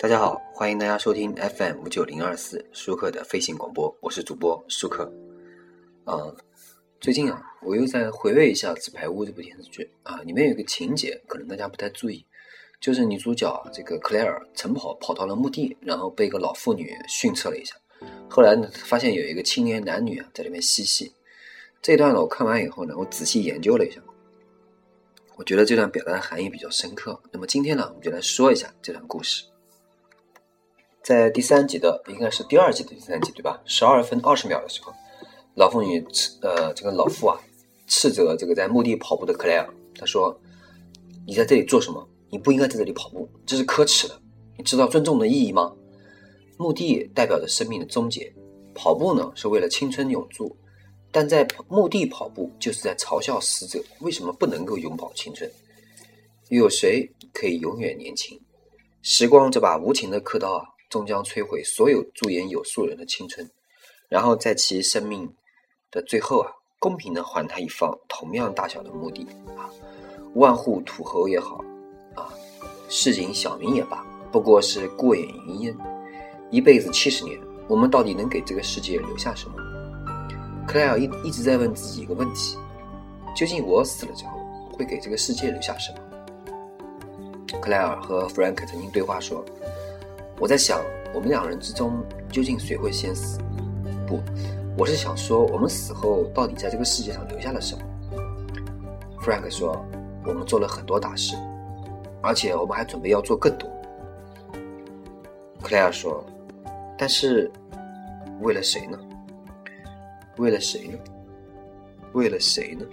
大家好，欢迎大家收听 FM 五九零二四舒克的飞行广播，我是主播舒克。啊，最近啊，我又在回味一下《纸牌屋》这部电视剧啊，里面有一个情节，可能大家不太注意，就是女主角这个克莱尔晨跑跑到了墓地，然后被一个老妇女训斥了一下，后来呢，发现有一个青年男女啊在那边嬉戏。这段呢，我看完以后呢，我仔细研究了一下，我觉得这段表达的含义比较深刻。那么今天呢，我们就来说一下这段故事。在第三集的，应该是第二集的第三集对吧？十二分二十秒的时候，老妇女呃，这个老妇啊，斥责这个在墓地跑步的克莱尔，她说：“你在这里做什么？你不应该在这里跑步，这是可耻的。你知道尊重的意义吗？墓地代表着生命的终结，跑步呢是为了青春永驻。”但在墓地跑步，就是在嘲笑死者为什么不能够永葆青春？又有谁可以永远年轻？时光这把无情的刻刀啊，终将摧毁所有驻颜有术人的青春，然后在其生命的最后啊，公平的还他一方同样大小的墓地啊，万户土侯也好啊，市井小民也罢，不过是过眼云烟。一辈子七十年，我们到底能给这个世界留下什么？克莱尔一一直在问自己一个问题：究竟我死了之后会给这个世界留下什么？克莱尔和弗兰克曾经对话说：“我在想，我们两人之中究竟谁会先死？不，我是想说，我们死后到底在这个世界上留下了什么？”弗兰克说：“我们做了很多大事，而且我们还准备要做更多。”克莱尔说：“但是，为了谁呢？”为了谁呢？为了谁呢？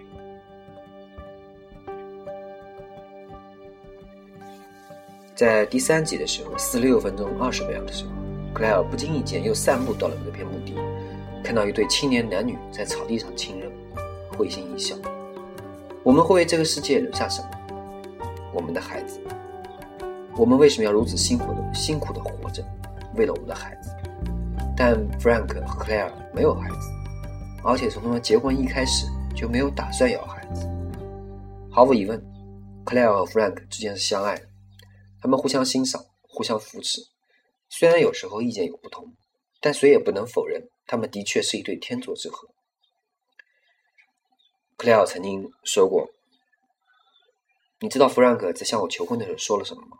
在第三集的时候，四六分钟二十秒的时候，克莱尔不经意间又散步到了那片墓地，看到一对青年男女在草地上亲热，会心一笑。我们会为这个世界留下什么？我们的孩子。我们为什么要如此辛苦的辛苦的活着？为了我们的孩子。但弗兰克和克莱尔没有孩子。而且从他们结婚一开始就没有打算要孩子。毫无疑问，克莱尔和弗兰克之间是相爱的，他们互相欣赏，互相扶持。虽然有时候意见有不同，但谁也不能否认，他们的确是一对天作之合。克莱尔曾经说过：“你知道弗兰克在向我求婚的时候说了什么吗？”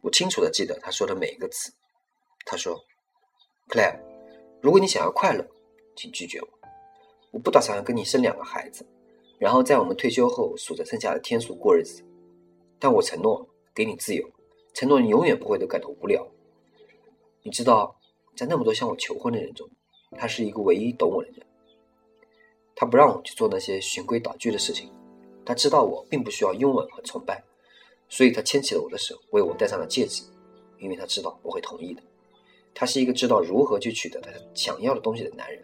我清楚的记得他说的每一个词。他说：“克莱尔，如果你想要快乐。”请拒绝我，我不打算跟你生两个孩子，然后在我们退休后数着剩下的天数过日子。但我承诺给你自由，承诺你永远不会都感到无聊。你知道，在那么多向我求婚的人中，他是一个唯一懂我的人。他不让我去做那些循规蹈矩的事情，他知道我并不需要拥吻和崇拜，所以他牵起了我的手，为我戴上了戒指，因为他知道我会同意的。他是一个知道如何去取得他想要的东西的男人。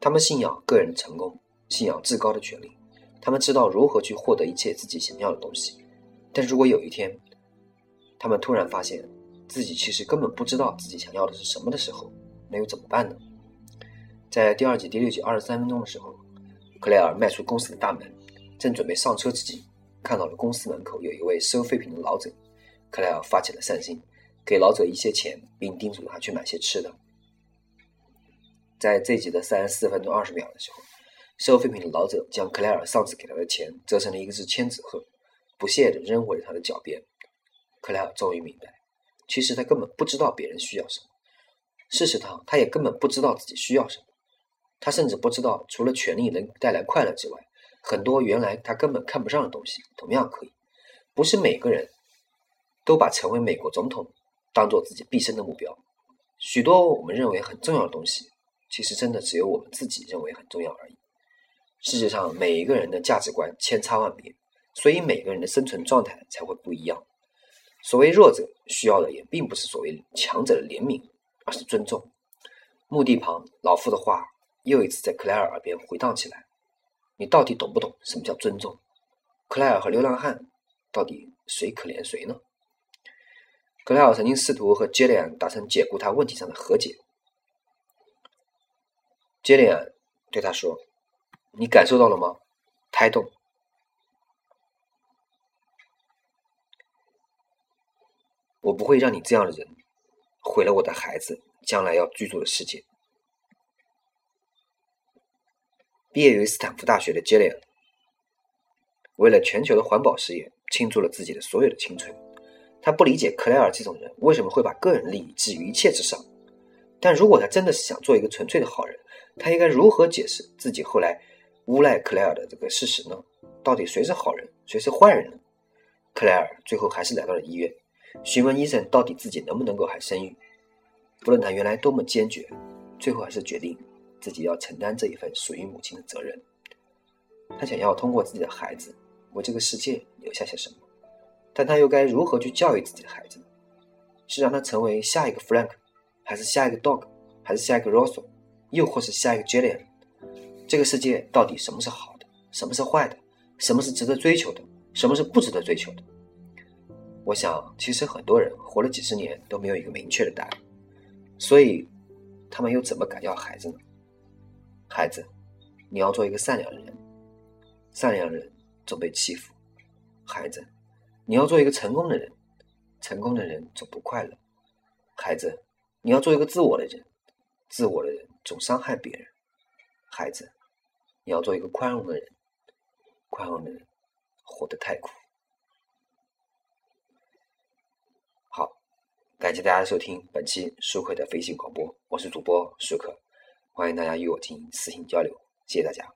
他们信仰个人的成功，信仰至高的权利。他们知道如何去获得一切自己想要的东西。但如果有一天，他们突然发现自己其实根本不知道自己想要的是什么的时候，那又怎么办呢？在第二集第六集二十三分钟的时候，克莱尔迈出公司的大门，正准备上车之际，看到了公司门口有一位收废品的老者。克莱尔发起了善心，给老者一些钱，并叮嘱他去买些吃的。在这集的三十四分钟二十秒的时候，收废品的老者将克莱尔上次给他的钱折成了一个只千纸鹤，不屑地扔回了他的脚边。克莱尔终于明白，其实他根本不知道别人需要什么。事实上，他也根本不知道自己需要什么。他甚至不知道，除了权力能带来快乐之外，很多原来他根本看不上的东西同样可以。不是每个人都把成为美国总统当做自己毕生的目标。许多我们认为很重要的东西。其实真的只有我们自己认为很重要而已。世界上每一个人的价值观千差万别，所以每个人的生存状态才会不一样。所谓弱者需要的也并不是所谓强者的怜悯，而是尊重。墓地旁老妇的话又一次在克莱尔耳边回荡起来：“你到底懂不懂什么叫尊重？克莱尔和流浪汉到底谁可怜谁呢？”克莱尔曾经试图和杰里安达成解雇他问题上的和解。杰里安对他说：“你感受到了吗？胎动。我不会让你这样的人毁了我的孩子将来要居住的世界。毕业于斯坦福大学的杰里尔，为了全球的环保事业，倾注了自己的所有的青春。他不理解克莱尔这种人为什么会把个人利益置于一切之上。但如果他真的是想做一个纯粹的好人，他应该如何解释自己后来诬赖克莱尔的这个事实呢？到底谁是好人，谁是坏人呢？克莱尔最后还是来到了医院，询问医生到底自己能不能够还生育。不论他原来多么坚决，最后还是决定。自己要承担这一份属于母亲的责任。他想要通过自己的孩子为这个世界留下些什么，但他又该如何去教育自己的孩子呢？是让他成为下一个 Frank，还是下一个 Dog，还是下一个 Russell，又或是下一个 Jillian？这个世界到底什么是好的，什么是坏的，什么是值得追求的，什么是不值得追求的？我想，其实很多人活了几十年都没有一个明确的答案，所以他们又怎么敢要孩子呢？孩子，你要做一个善良的人。善良的人总被欺负。孩子，你要做一个成功的人。成功的人总不快乐。孩子，你要做一个自我的人。自我的人总伤害别人。孩子，你要做一个宽容的人。宽容的人活得太苦。好，感谢大家收听本期舒克的飞行广播，我是主播舒克。欢迎大家与我进行私信交流，谢谢大家。